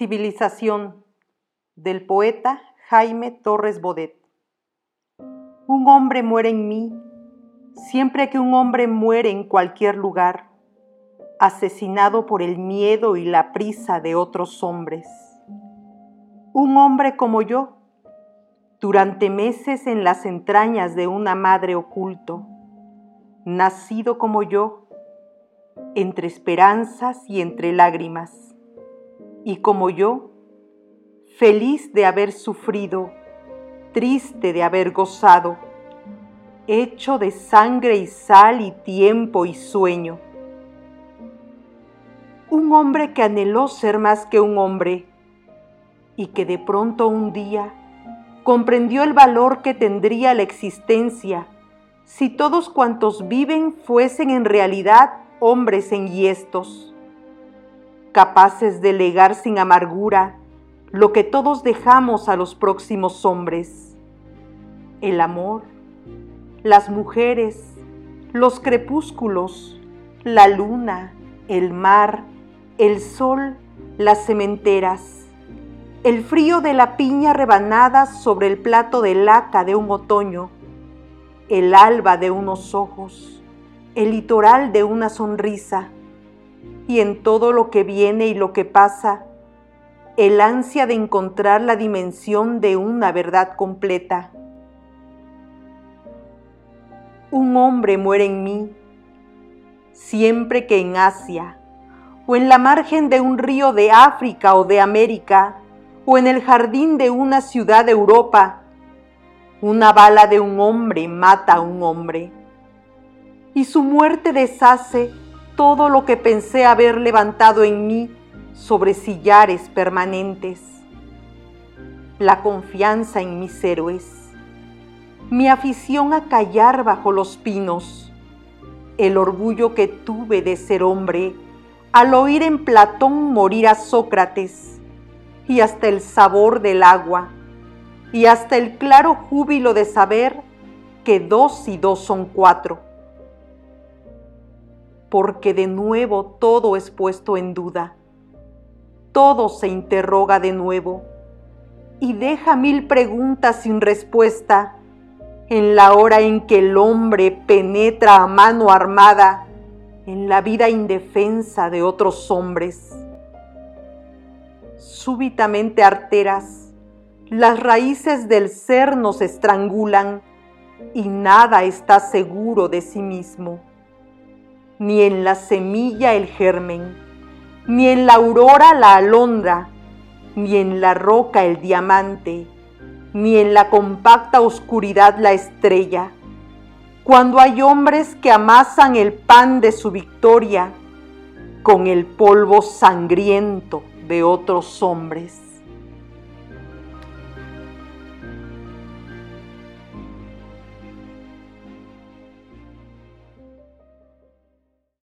Civilización del poeta Jaime Torres Bodet. Un hombre muere en mí siempre que un hombre muere en cualquier lugar, asesinado por el miedo y la prisa de otros hombres. Un hombre como yo, durante meses en las entrañas de una madre oculto, nacido como yo, entre esperanzas y entre lágrimas y como yo, feliz de haber sufrido, triste de haber gozado, hecho de sangre y sal y tiempo y sueño. Un hombre que anheló ser más que un hombre y que de pronto un día comprendió el valor que tendría la existencia si todos cuantos viven fuesen en realidad hombres enhiestos capaces de legar sin amargura lo que todos dejamos a los próximos hombres, el amor, las mujeres, los crepúsculos, la luna, el mar, el sol, las cementeras, el frío de la piña rebanada sobre el plato de laca de un otoño, el alba de unos ojos, el litoral de una sonrisa, y en todo lo que viene y lo que pasa, el ansia de encontrar la dimensión de una verdad completa. Un hombre muere en mí, siempre que en Asia, o en la margen de un río de África o de América, o en el jardín de una ciudad de Europa, una bala de un hombre mata a un hombre, y su muerte deshace todo lo que pensé haber levantado en mí sobre sillares permanentes, la confianza en mis héroes, mi afición a callar bajo los pinos, el orgullo que tuve de ser hombre al oír en Platón morir a Sócrates, y hasta el sabor del agua, y hasta el claro júbilo de saber que dos y dos son cuatro porque de nuevo todo es puesto en duda. Todo se interroga de nuevo y deja mil preguntas sin respuesta en la hora en que el hombre penetra a mano armada en la vida indefensa de otros hombres. Súbitamente arteras, las raíces del ser nos estrangulan y nada está seguro de sí mismo ni en la semilla el germen, ni en la aurora la alondra, ni en la roca el diamante, ni en la compacta oscuridad la estrella. Cuando hay hombres que amasan el pan de su victoria con el polvo sangriento de otros hombres.